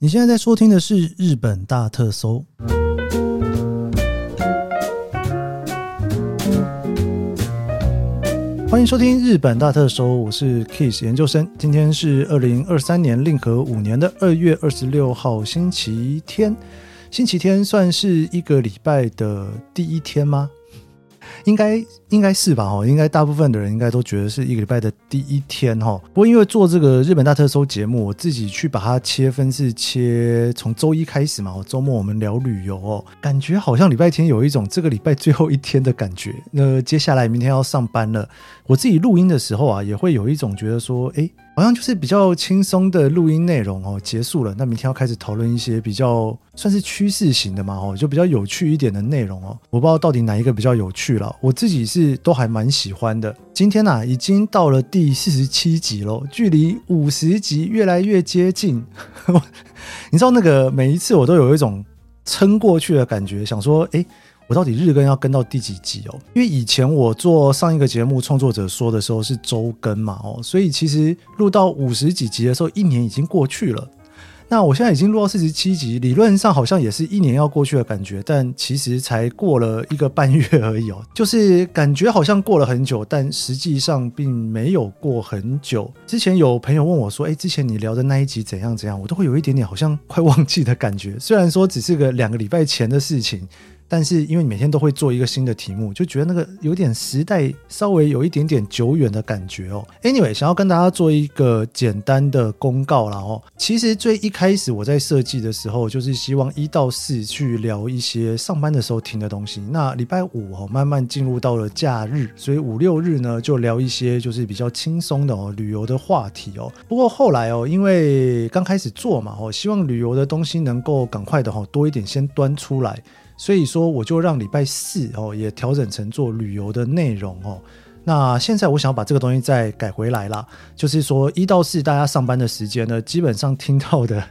你现在在收听的是日本大特搜，欢迎收听日本大特搜，我是 Kiss 研究生。今天是二零二三年令和五年的二月二十六号，星期天。星期天算是一个礼拜的第一天吗？应该应该是吧，哦，应该大部分的人应该都觉得是一个礼拜的第一天，哈。不过因为做这个日本大特搜节目，我自己去把它切分是切从周一开始嘛，哦，周末我们聊旅游哦，感觉好像礼拜天有一种这个礼拜最后一天的感觉。那接下来明天要上班了，我自己录音的时候啊，也会有一种觉得说，诶。好像就是比较轻松的录音内容哦，结束了。那明天要开始讨论一些比较算是趋势型的嘛，哦，就比较有趣一点的内容哦。我不知道到底哪一个比较有趣了，我自己是都还蛮喜欢的。今天呐，已经到了第四十七集喽，距离五十集越来越接近。你知道那个每一次我都有一种撑过去的感觉，想说，诶。我到底日更要跟到第几集哦？因为以前我做上一个节目《创作者说》的时候是周更嘛，哦，所以其实录到五十几集的时候，一年已经过去了。那我现在已经录到四十七集，理论上好像也是一年要过去的感觉，但其实才过了一个半月而已哦，就是感觉好像过了很久，但实际上并没有过很久。之前有朋友问我说：“哎，之前你聊的那一集怎样怎样？”我都会有一点点好像快忘记的感觉，虽然说只是个两个礼拜前的事情。但是因为你每天都会做一个新的题目，就觉得那个有点时代稍微有一点点久远的感觉哦。Anyway，想要跟大家做一个简单的公告啦哦。其实最一开始我在设计的时候，就是希望一到四去聊一些上班的时候听的东西。那礼拜五哦，慢慢进入到了假日，所以五六日呢就聊一些就是比较轻松的哦旅游的话题哦。不过后来哦，因为刚开始做嘛哦，希望旅游的东西能够赶快的哈多一点先端出来。所以说，我就让礼拜四哦也调整成做旅游的内容哦。那现在我想要把这个东西再改回来啦，就是说一到四大家上班的时间呢，基本上听到的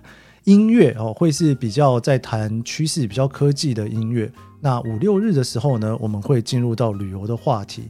音乐哦会是比较在谈趋势、比较科技的音乐。那五六日的时候呢，我们会进入到旅游的话题。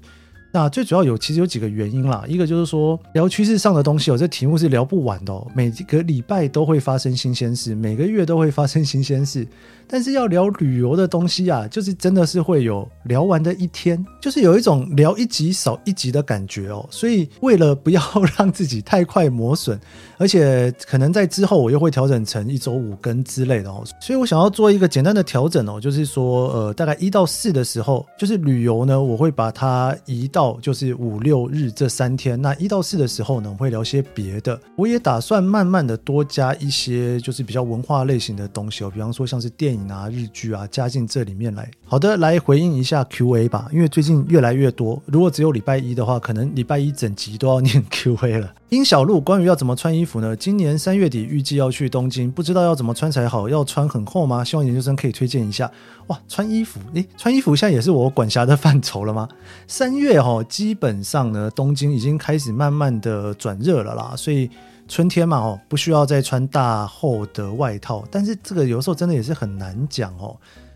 那最主要有其实有几个原因啦，一个就是说聊趋势上的东西哦，这题目是聊不完的哦，每个礼拜都会发生新鲜事，每个月都会发生新鲜事。但是要聊旅游的东西啊，就是真的是会有聊完的一天，就是有一种聊一集少一集的感觉哦。所以为了不要 让自己太快磨损，而且可能在之后我又会调整成一周五更之类的哦。所以我想要做一个简单的调整哦，就是说呃，大概一到四的时候，就是旅游呢，我会把它移到就是五六日这三天。那一到四的时候呢，我会聊些别的。我也打算慢慢的多加一些就是比较文化类型的东西哦，比方说像是电影。啊日剧啊加进这里面来。好的，来回应一下 Q&A 吧，因为最近越来越多。如果只有礼拜一的话，可能礼拜一整集都要念 Q&A 了。殷小路，关于要怎么穿衣服呢？今年三月底预计要去东京，不知道要怎么穿才好。要穿很厚吗？希望研究生可以推荐一下。哇，穿衣服，诶，穿衣服现在也是我管辖的范畴了吗？三月哈、哦，基本上呢，东京已经开始慢慢的转热了啦，所以。春天嘛，哦，不需要再穿大厚的外套，但是这个有时候真的也是很难讲哦。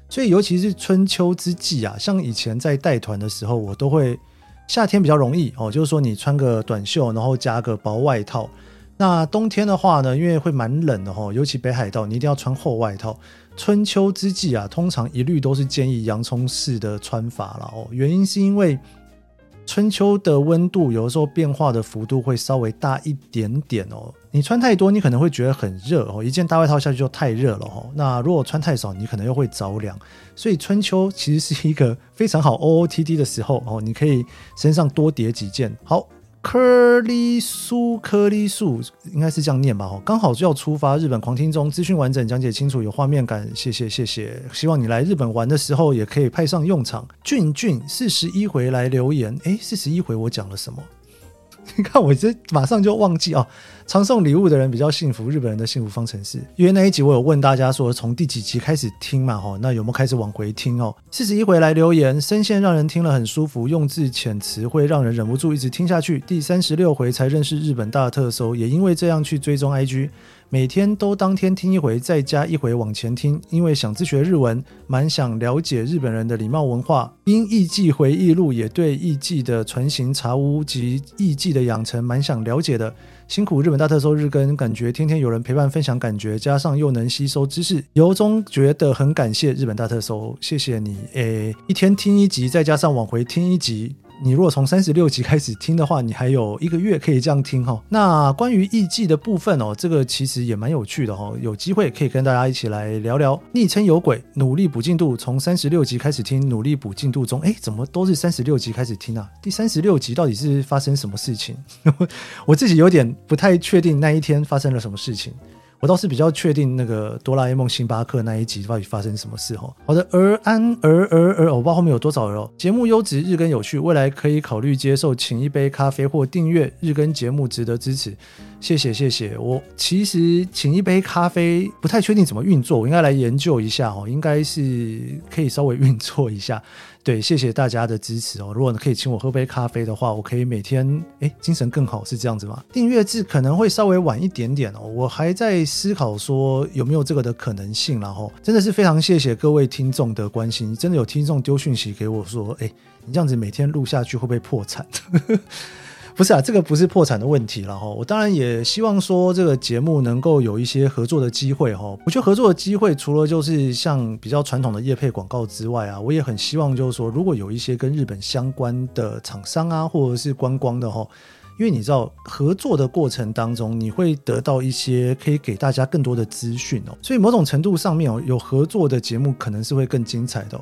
所以尤其是春秋之际啊，像以前在带团的时候，我都会夏天比较容易哦，就是说你穿个短袖，然后加个薄外套。那冬天的话呢，因为会蛮冷的哦，尤其北海道，你一定要穿厚外套。春秋之际啊，通常一律都是建议洋葱式的穿法了哦，原因是因为。春秋的温度有的时候变化的幅度会稍微大一点点哦。你穿太多，你可能会觉得很热哦，一件大外套下去就太热了哦。那如果穿太少，你可能又会着凉。所以春秋其实是一个非常好 OOTD 的时候哦，你可以身上多叠几件。好。颗粒素，颗粒素应该是这样念吧？哦，刚好就要出发，日本狂听中，资讯完整，讲解清楚，有画面感，谢谢谢谢。希望你来日本玩的时候也可以派上用场。俊俊四十一回来留言，诶，四十一回我讲了什么？你看，我这马上就忘记哦。常送礼物的人比较幸福，日本人的幸福方程式。因为那一集我有问大家说，从第几集开始听嘛？吼，那有没有开始往回听哦？四十一回来留言，声线让人听了很舒服，用字遣词会让人忍不住一直听下去。第三十六回才认识日本大特搜，也因为这样去追踪 IG。每天都当天听一回，再加一回往前听，因为想自学日文，蛮想了解日本人的礼貌文化。因艺伎回忆录也对艺伎的船形茶屋及艺伎的养成蛮想了解的。辛苦日本大特搜日更，感觉天天有人陪伴分享感觉，加上又能吸收知识，由衷觉得很感谢日本大特搜，谢谢你。诶，一天听一集，再加上往回听一集。你如果从三十六集开始听的话，你还有一个月可以这样听哈。那关于艺伎的部分哦，这个其实也蛮有趣的哈。有机会可以跟大家一起来聊聊。昵称有鬼，努力补进度，从三十六集开始听，努力补进度中。哎，怎么都是三十六集开始听啊？第三十六集到底是发生什么事情？我自己有点不太确定那一天发生了什么事情。我倒是比较确定那个哆啦 A 梦星巴克那一集到底发生什么事哈。好的，而安而而而，我不知道后面有多少人哦。节目优质，日更有趣，未来可以考虑接受请一杯咖啡或订阅日更节目，值得支持。谢谢谢谢，我其实请一杯咖啡不太确定怎么运作，我应该来研究一下哦，应该是可以稍微运作一下。对，谢谢大家的支持哦。如果可以请我喝杯咖啡的话，我可以每天诶精神更好，是这样子吗？订阅制可能会稍微晚一点点哦，我还在思考说有没有这个的可能性。然后真的是非常谢谢各位听众的关心，真的有听众丢讯息给我说，诶，你这样子每天录下去会不会破产？不是啊，这个不是破产的问题了哈。我当然也希望说这个节目能够有一些合作的机会哈。我觉得合作的机会除了就是像比较传统的业配广告之外啊，我也很希望就是说，如果有一些跟日本相关的厂商啊，或者是观光的哈，因为你知道合作的过程当中，你会得到一些可以给大家更多的资讯哦。所以某种程度上面哦，有合作的节目可能是会更精彩的。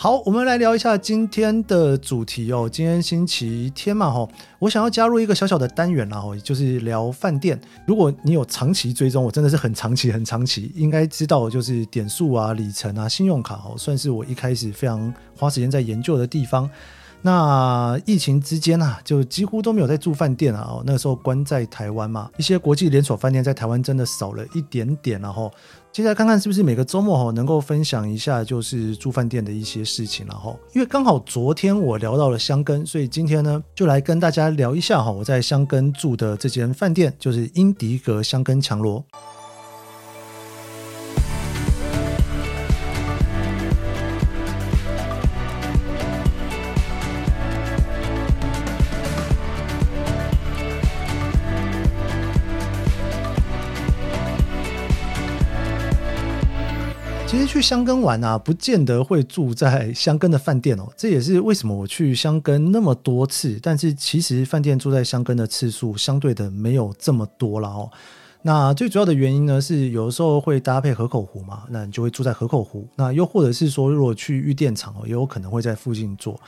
好，我们来聊一下今天的主题哦。今天星期天嘛，哈，我想要加入一个小小的单元啦，就是聊饭店。如果你有长期追踪，我真的是很长期、很长期，应该知道就是点数啊、里程啊、信用卡哦，算是我一开始非常花时间在研究的地方。那疫情之间啊，就几乎都没有在住饭店啊。哦，那个时候关在台湾嘛，一些国际连锁饭店在台湾真的少了一点点，然后。接下来看看是不是每个周末哈能够分享一下就是住饭店的一些事情，然后因为刚好昨天我聊到了箱根，所以今天呢就来跟大家聊一下哈我在箱根住的这间饭店，就是英迪格箱根强罗。去箱根玩啊，不见得会住在箱根的饭店哦。这也是为什么我去箱根那么多次，但是其实饭店住在箱根的次数相对的没有这么多了哦。那最主要的原因呢，是有的时候会搭配河口湖嘛，那你就会住在河口湖。那又或者是说，如果去玉电场哦，也有可能会在附近住。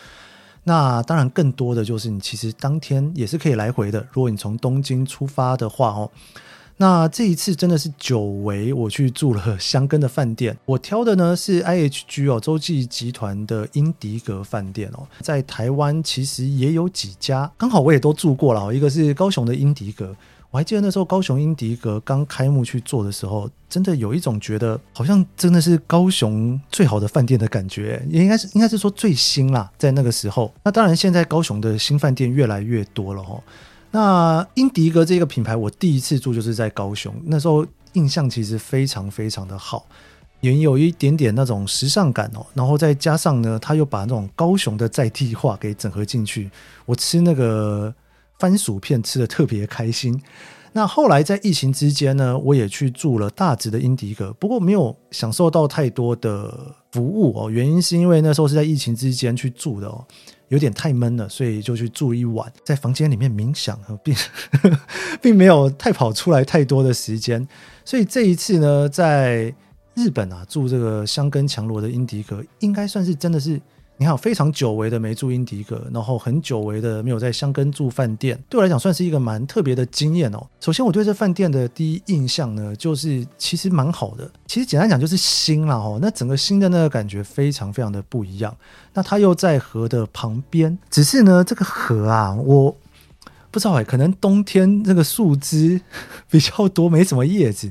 那当然，更多的就是你其实当天也是可以来回的。如果你从东京出发的话哦。那这一次真的是久违，我去住了箱根的饭店。我挑的呢是 IHG 哦，洲际集团的英迪格饭店哦，在台湾其实也有几家，刚好我也都住过了。一个是高雄的英迪格，我还记得那时候高雄英迪格刚开幕去做的时候，真的有一种觉得好像真的是高雄最好的饭店的感觉，也应该是应该是说最新啦，在那个时候。那当然，现在高雄的新饭店越来越多了哦。那英迪格这个品牌，我第一次住就是在高雄，那时候印象其实非常非常的好，也有一点点那种时尚感哦，然后再加上呢，他又把那种高雄的在地化给整合进去，我吃那个番薯片吃得特别开心。那后来在疫情之间呢，我也去住了大直的英迪格，不过没有享受到太多的服务哦，原因是因为那时候是在疫情之间去住的哦。有点太闷了，所以就去住一晚，在房间里面冥想，并 并没有太跑出来太多的时间。所以这一次呢，在日本啊住这个香根强罗的英迪格，应该算是真的是。你看，非常久违的没住英迪格，然后很久违的没有在箱根住饭店，对我来讲算是一个蛮特别的经验哦。首先，我对这饭店的第一印象呢，就是其实蛮好的。其实简单讲就是新啦哦，那整个新的那个感觉非常非常的不一样。那它又在河的旁边，只是呢这个河啊，我不知道哎，可能冬天这个树枝比较多，没什么叶子。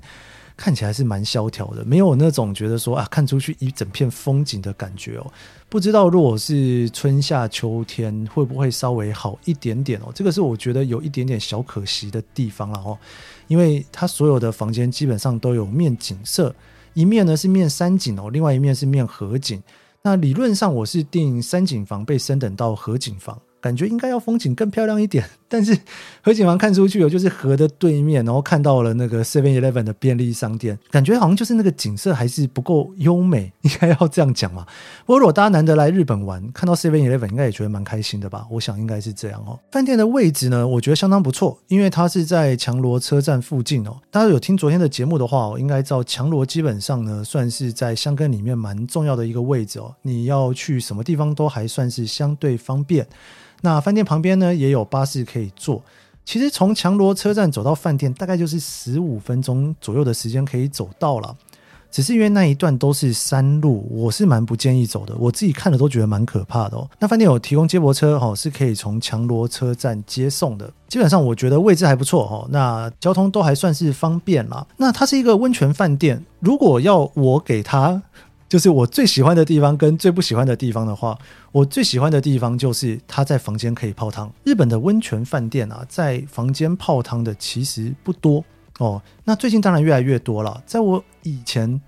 看起来是蛮萧条的，没有那种觉得说啊，看出去一整片风景的感觉哦。不知道如果是春夏秋天会不会稍微好一点点哦？这个是我觉得有一点点小可惜的地方了哦，因为它所有的房间基本上都有面景色，一面呢是面山景哦，另外一面是面河景。那理论上我是订山景房被升等到河景房。感觉应该要风景更漂亮一点，但是河景房看出去哦，就是河的对面，然后看到了那个 Seven Eleven 的便利商店，感觉好像就是那个景色还是不够优美，应该要这样讲嘛。不过如果大家难得来日本玩，看到 Seven Eleven 应该也觉得蛮开心的吧？我想应该是这样哦。饭店的位置呢，我觉得相当不错，因为它是在强罗车站附近哦。大家有听昨天的节目的话我，应该知道强罗基本上呢算是在箱根里面蛮重要的一个位置哦。你要去什么地方都还算是相对方便。那饭店旁边呢，也有巴士可以坐。其实从强罗车站走到饭店，大概就是十五分钟左右的时间可以走到了。只是因为那一段都是山路，我是蛮不建议走的。我自己看了都觉得蛮可怕的哦。那饭店有提供接驳车哦，是可以从强罗车站接送的。基本上我觉得位置还不错哦。那交通都还算是方便啦。那它是一个温泉饭店，如果要我给它。就是我最喜欢的地方跟最不喜欢的地方的话，我最喜欢的地方就是他在房间可以泡汤。日本的温泉饭店啊，在房间泡汤的其实不多哦。那最近当然越来越多了，在我以前。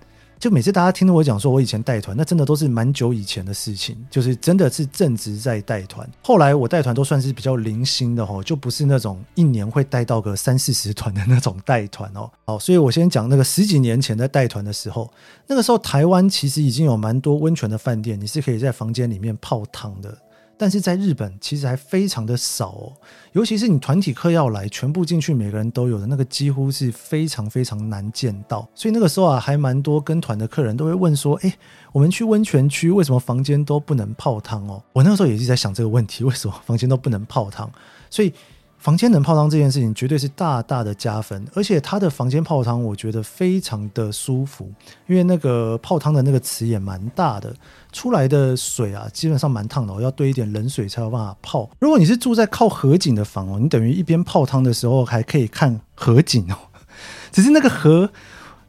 就每次大家听到我讲说，我以前带团，那真的都是蛮久以前的事情，就是真的是正值在带团。后来我带团都算是比较零星的哦，就不是那种一年会带到个三四十团的那种带团哦。好，所以我先讲那个十几年前在带团的时候，那个时候台湾其实已经有蛮多温泉的饭店，你是可以在房间里面泡汤的。但是在日本其实还非常的少哦，尤其是你团体客要来，全部进去每个人都有的那个，几乎是非常非常难见到。所以那个时候啊，还蛮多跟团的客人都会问说：“诶，我们去温泉区，为什么房间都不能泡汤哦？”我那个时候也是在想这个问题，为什么房间都不能泡汤？所以。房间能泡汤这件事情绝对是大大的加分，而且他的房间泡汤我觉得非常的舒服，因为那个泡汤的那个池也蛮大的，出来的水啊基本上蛮烫的，要兑一点冷水才有办法泡。如果你是住在靠河景的房哦，你等于一边泡汤的时候还可以看河景哦，只是那个河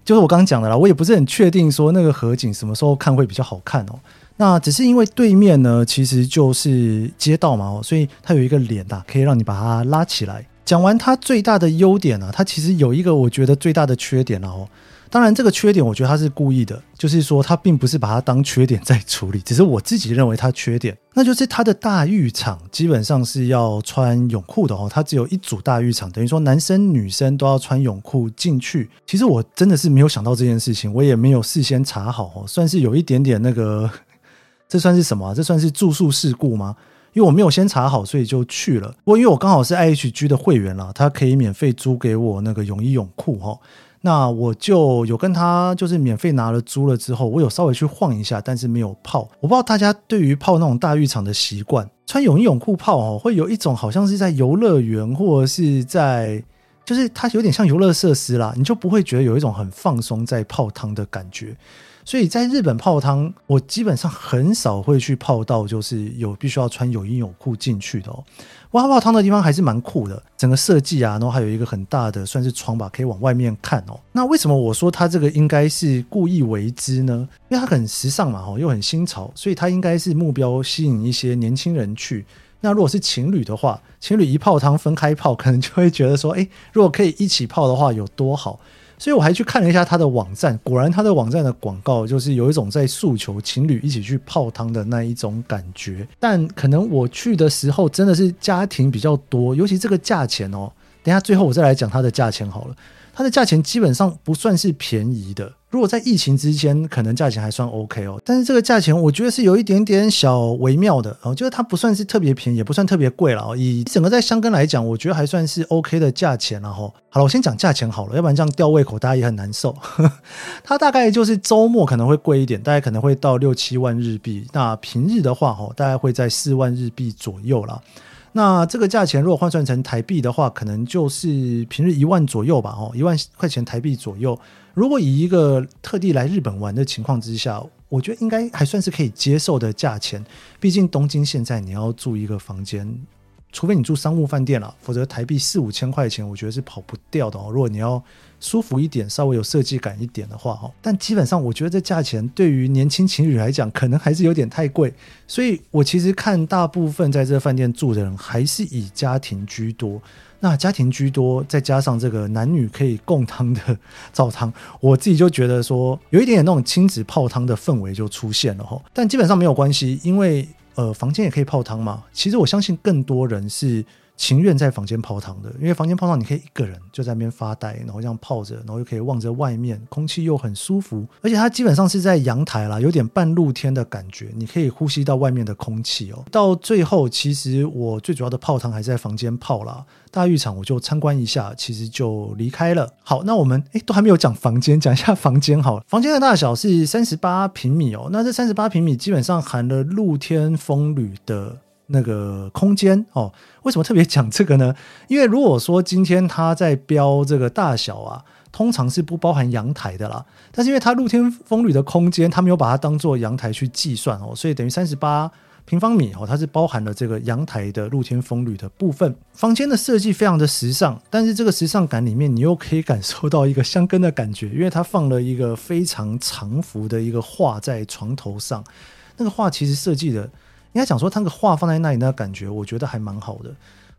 就是我刚刚讲的啦，我也不是很确定说那个河景什么时候看会比较好看哦。那只是因为对面呢，其实就是街道嘛，所以它有一个脸呐，可以让你把它拉起来。讲完它最大的优点呢，它其实有一个我觉得最大的缺点了哦。当然，这个缺点我觉得它是故意的，就是说它并不是把它当缺点在处理，只是我自己认为它缺点，那就是它的大浴场基本上是要穿泳裤的哦。它只有一组大浴场，等于说男生女生都要穿泳裤进去。其实我真的是没有想到这件事情，我也没有事先查好哦，算是有一点点那个。这算是什么啊？这算是住宿事故吗？因为我没有先查好，所以就去了。不过因为我刚好是 IHG 的会员啦，他可以免费租给我那个泳衣泳裤哈。那我就有跟他就是免费拿了租了之后，我有稍微去晃一下，但是没有泡。我不知道大家对于泡那种大浴场的习惯，穿泳衣泳裤泡哦，会有一种好像是在游乐园或者是在，就是它有点像游乐设施啦，你就不会觉得有一种很放松在泡汤的感觉。所以在日本泡汤，我基本上很少会去泡到，就是有必须要穿泳衣泳裤进去的哦。哇，泡汤的地方还是蛮酷的，整个设计啊，然后还有一个很大的算是窗吧，可以往外面看哦。那为什么我说它这个应该是故意为之呢？因为它很时尚嘛，哦，又很新潮，所以它应该是目标吸引一些年轻人去。那如果是情侣的话，情侣一泡汤分开泡，可能就会觉得说，诶，如果可以一起泡的话，有多好。所以我还去看了一下他的网站，果然他的网站的广告就是有一种在诉求情侣一起去泡汤的那一种感觉。但可能我去的时候真的是家庭比较多，尤其这个价钱哦。等下最后我再来讲它的价钱好了。它的价钱基本上不算是便宜的。如果在疫情之间，可能价钱还算 OK 哦。但是这个价钱，我觉得是有一点点小微妙的哦，就是它不算是特别便宜，也不算特别贵了哦。以整个在箱根来讲，我觉得还算是 OK 的价钱了哈。好了，我先讲价钱好了，要不然这样吊胃口，大家也很难受。它大概就是周末可能会贵一点，大概可能会到六七万日币。那平日的话，哈，大概会在四万日币左右啦。那这个价钱如果换算成台币的话，可能就是平日一万左右吧，哦，一万块钱台币左右。如果以一个特地来日本玩的情况之下，我觉得应该还算是可以接受的价钱。毕竟东京现在你要住一个房间，除非你住商务饭店了，否则台币四五千块钱，我觉得是跑不掉的哦。如果你要舒服一点，稍微有设计感一点的话，哈，但基本上我觉得这价钱对于年轻情侣来讲，可能还是有点太贵。所以我其实看大部分在这饭店住的人，还是以家庭居多。那家庭居多，再加上这个男女可以共汤的澡堂，我自己就觉得说，有一点点那种亲子泡汤的氛围就出现了哈。但基本上没有关系，因为呃，房间也可以泡汤吗。其实我相信更多人是。情愿在房间泡汤的，因为房间泡汤你可以一个人就在那边发呆，然后这样泡着，然后又可以望着外面，空气又很舒服，而且它基本上是在阳台啦，有点半露天的感觉，你可以呼吸到外面的空气哦。到最后，其实我最主要的泡汤还是在房间泡啦，大浴场我就参观一下，其实就离开了。好，那我们诶都还没有讲房间，讲一下房间好了。房间的大小是三十八平米哦，那这三十八平米基本上含了露天风吕的。那个空间哦，为什么特别讲这个呢？因为如果说今天它在标这个大小啊，通常是不包含阳台的啦。但是因为它露天风吕的空间，它没有把它当做阳台去计算哦，所以等于三十八平方米哦，它是包含了这个阳台的露天风吕的部分。房间的设计非常的时尚，但是这个时尚感里面，你又可以感受到一个箱根的感觉，因为它放了一个非常长幅的一个画在床头上，那个画其实设计的。应该讲说，他那个画放在那里，那感觉我觉得还蛮好的。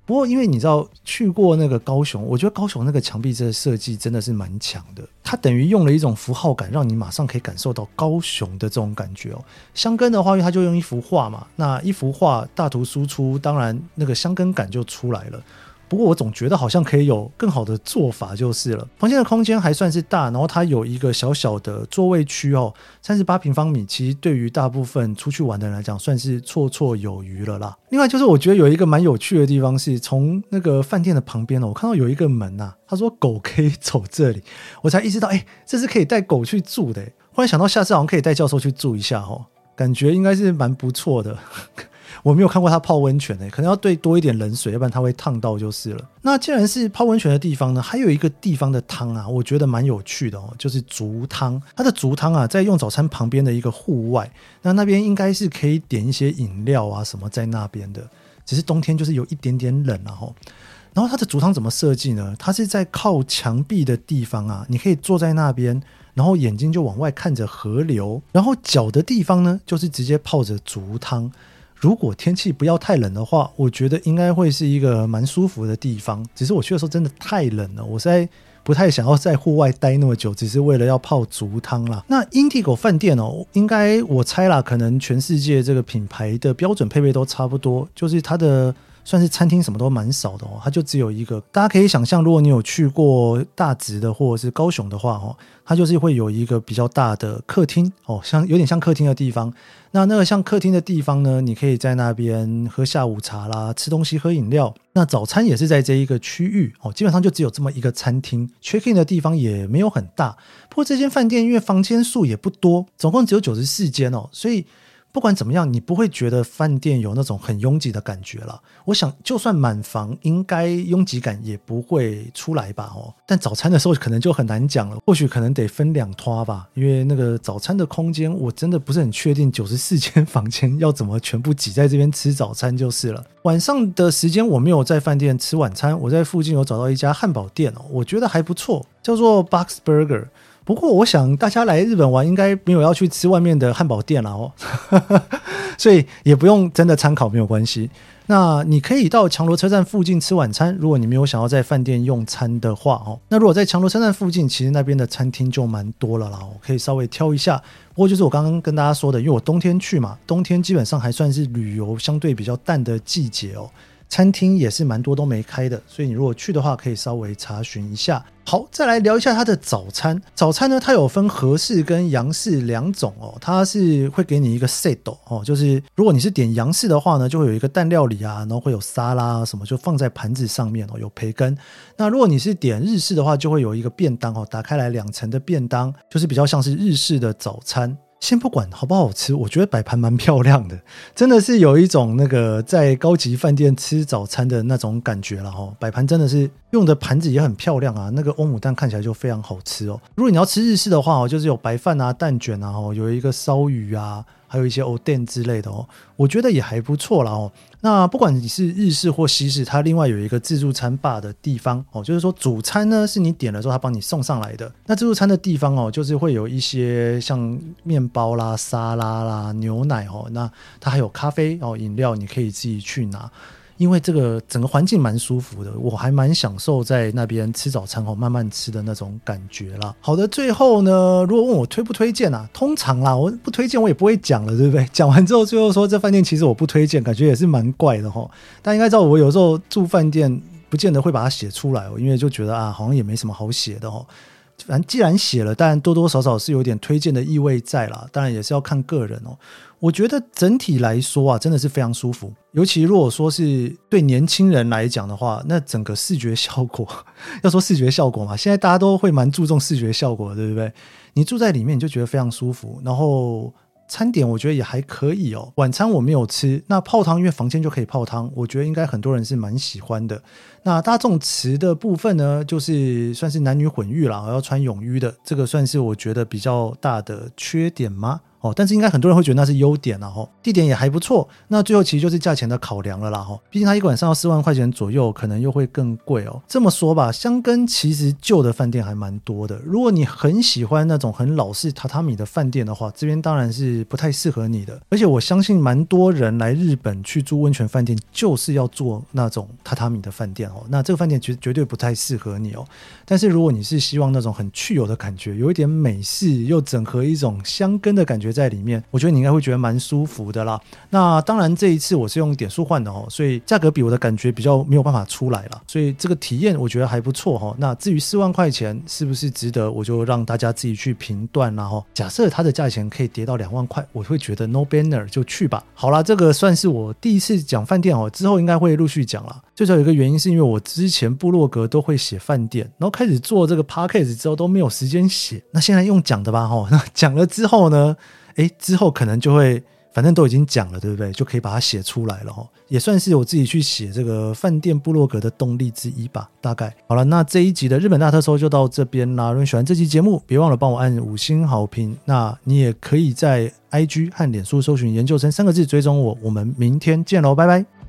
不过，因为你知道去过那个高雄，我觉得高雄那个墙壁这设计真的是蛮强的。它等于用了一种符号感，让你马上可以感受到高雄的这种感觉哦。箱根的话，因为它就用一幅画嘛，那一幅画大图输出，当然那个箱根感就出来了。不过我总觉得好像可以有更好的做法就是了。房间的空间还算是大，然后它有一个小小的座位区哦，三十八平方米，其实对于大部分出去玩的人来讲，算是绰绰有余了啦。另外就是我觉得有一个蛮有趣的地方是，从那个饭店的旁边哦，我看到有一个门呐，他说狗可以走这里，我才意识到，哎，这是可以带狗去住的。忽然想到下次好像可以带教授去住一下哦，感觉应该是蛮不错的。我没有看过他泡温泉诶，可能要兑多一点冷水，要不然他会烫到就是了。那既然是泡温泉的地方呢，还有一个地方的汤啊，我觉得蛮有趣的哦，就是竹汤。它的竹汤啊，在用早餐旁边的一个户外，那那边应该是可以点一些饮料啊什么在那边的，只是冬天就是有一点点冷啊。然后它的竹汤怎么设计呢？它是在靠墙壁的地方啊，你可以坐在那边，然后眼睛就往外看着河流，然后脚的地方呢，就是直接泡着竹汤。如果天气不要太冷的话，我觉得应该会是一个蛮舒服的地方。只是我去的时候真的太冷了，我在不太想要在户外待那么久，只是为了要泡足汤啦。那英蒂狗饭店哦，应该我猜啦，可能全世界这个品牌的标准配备都差不多，就是它的。算是餐厅什么都蛮少的哦，它就只有一个。大家可以想象，如果你有去过大直的或者是高雄的话哦，它就是会有一个比较大的客厅哦，像有点像客厅的地方。那那个像客厅的地方呢，你可以在那边喝下午茶啦，吃东西喝饮料。那早餐也是在这一个区域哦，基本上就只有这么一个餐厅。check in 的地方也没有很大，不过这间饭店因为房间数也不多，总共只有九十四间哦，所以。不管怎么样，你不会觉得饭店有那种很拥挤的感觉了。我想，就算满房，应该拥挤感也不会出来吧？哦，但早餐的时候可能就很难讲了。或许可能得分两拖吧，因为那个早餐的空间，我真的不是很确定。九十四间房间要怎么全部挤在这边吃早餐就是了。晚上的时间我没有在饭店吃晚餐，我在附近有找到一家汉堡店哦，我觉得还不错，叫做 Box Burger。不过，我想大家来日本玩应该没有要去吃外面的汉堡店了哦，所以也不用真的参考没有关系。那你可以到强罗车站附近吃晚餐，如果你没有想要在饭店用餐的话哦。那如果在强罗车站附近，其实那边的餐厅就蛮多了啦，可以稍微挑一下。不过就是我刚刚跟大家说的，因为我冬天去嘛，冬天基本上还算是旅游相对比较淡的季节哦。餐厅也是蛮多都没开的，所以你如果去的话，可以稍微查询一下。好，再来聊一下它的早餐。早餐呢，它有分和式跟洋式两种哦。它是会给你一个 set 哦，就是如果你是点洋式的话呢，就会有一个蛋料理啊，然后会有沙拉啊什么，就放在盘子上面哦，有培根。那如果你是点日式的话，就会有一个便当哦，打开来两层的便当，就是比较像是日式的早餐。先不管好不好吃，我觉得摆盘蛮漂亮的，真的是有一种那个在高级饭店吃早餐的那种感觉了哈。摆盘真的是用的盘子也很漂亮啊，那个欧姆蛋看起来就非常好吃哦。如果你要吃日式的话哦，就是有白饭啊、蛋卷啊，有一个烧鱼啊。还有一些おでん之类的哦，我觉得也还不错啦哦。那不管你是日式或西式，它另外有一个自助餐吧的地方哦，就是说主餐呢是你点了之后，他帮你送上来的。那自助餐的地方哦，就是会有一些像面包啦、沙拉啦、牛奶哦，那它还有咖啡哦、饮料，你可以自己去拿。 因为这个整个环境蛮舒服的，我还蛮享受在那边吃早餐后慢慢吃的那种感觉啦。好的，最后呢，如果问我推不推荐啊，通常啦，我不推荐我也不会讲了，对不对？讲完之后，最后说这饭店其实我不推荐，感觉也是蛮怪的齁。但应该知道我有时候住饭店，不见得会把它写出来，因为就觉得啊，好像也没什么好写的齁。反正既然写了，当然多多少少是有点推荐的意味在啦。当然也是要看个人哦。我觉得整体来说啊，真的是非常舒服。尤其如果说是对年轻人来讲的话，那整个视觉效果，要说视觉效果嘛，现在大家都会蛮注重视觉效果的，对不对？你住在里面，你就觉得非常舒服。然后餐点我觉得也还可以哦。晚餐我没有吃，那泡汤因为房间就可以泡汤，我觉得应该很多人是蛮喜欢的。那大众池的部分呢，就是算是男女混浴啦，要穿泳衣的，这个算是我觉得比较大的缺点吗？哦，但是应该很多人会觉得那是优点了哈，地点也还不错。那最后其实就是价钱的考量了啦哈，毕竟它一个晚上要四万块钱左右，可能又会更贵哦。这么说吧，箱根其实旧的饭店还蛮多的。如果你很喜欢那种很老式榻榻米的饭店的话，这边当然是不太适合你的。而且我相信蛮多人来日本去住温泉饭店，就是要做那种榻榻米的饭店哦。那这个饭店绝绝对不太适合你哦。但是如果你是希望那种很去油的感觉，有一点美式又整合一种香根的感觉。在里面，我觉得你应该会觉得蛮舒服的啦。那当然，这一次我是用点数换的哦，所以价格比我的感觉比较没有办法出来了。所以这个体验我觉得还不错哈。那至于四万块钱是不是值得，我就让大家自己去评断啦哈。假设它的价钱可以跌到两万块，我会觉得 no banner 就去吧。好啦，这个算是我第一次讲饭店哦，之后应该会陆续讲了。最主要有一个原因是因为我之前部落格都会写饭店，然后开始做这个 podcast 之后都没有时间写。那现在用讲的吧哈，那 讲了之后呢？诶，之后可能就会，反正都已经讲了，对不对？就可以把它写出来了哈，也算是我自己去写这个饭店部落格的动力之一吧。大概好了，那这一集的日本大特搜就到这边啦。如果你喜欢这期节目，别忘了帮我按五星好评。那你也可以在 IG 和脸书搜寻“研究生”三个字追踪我。我们明天见喽，拜拜。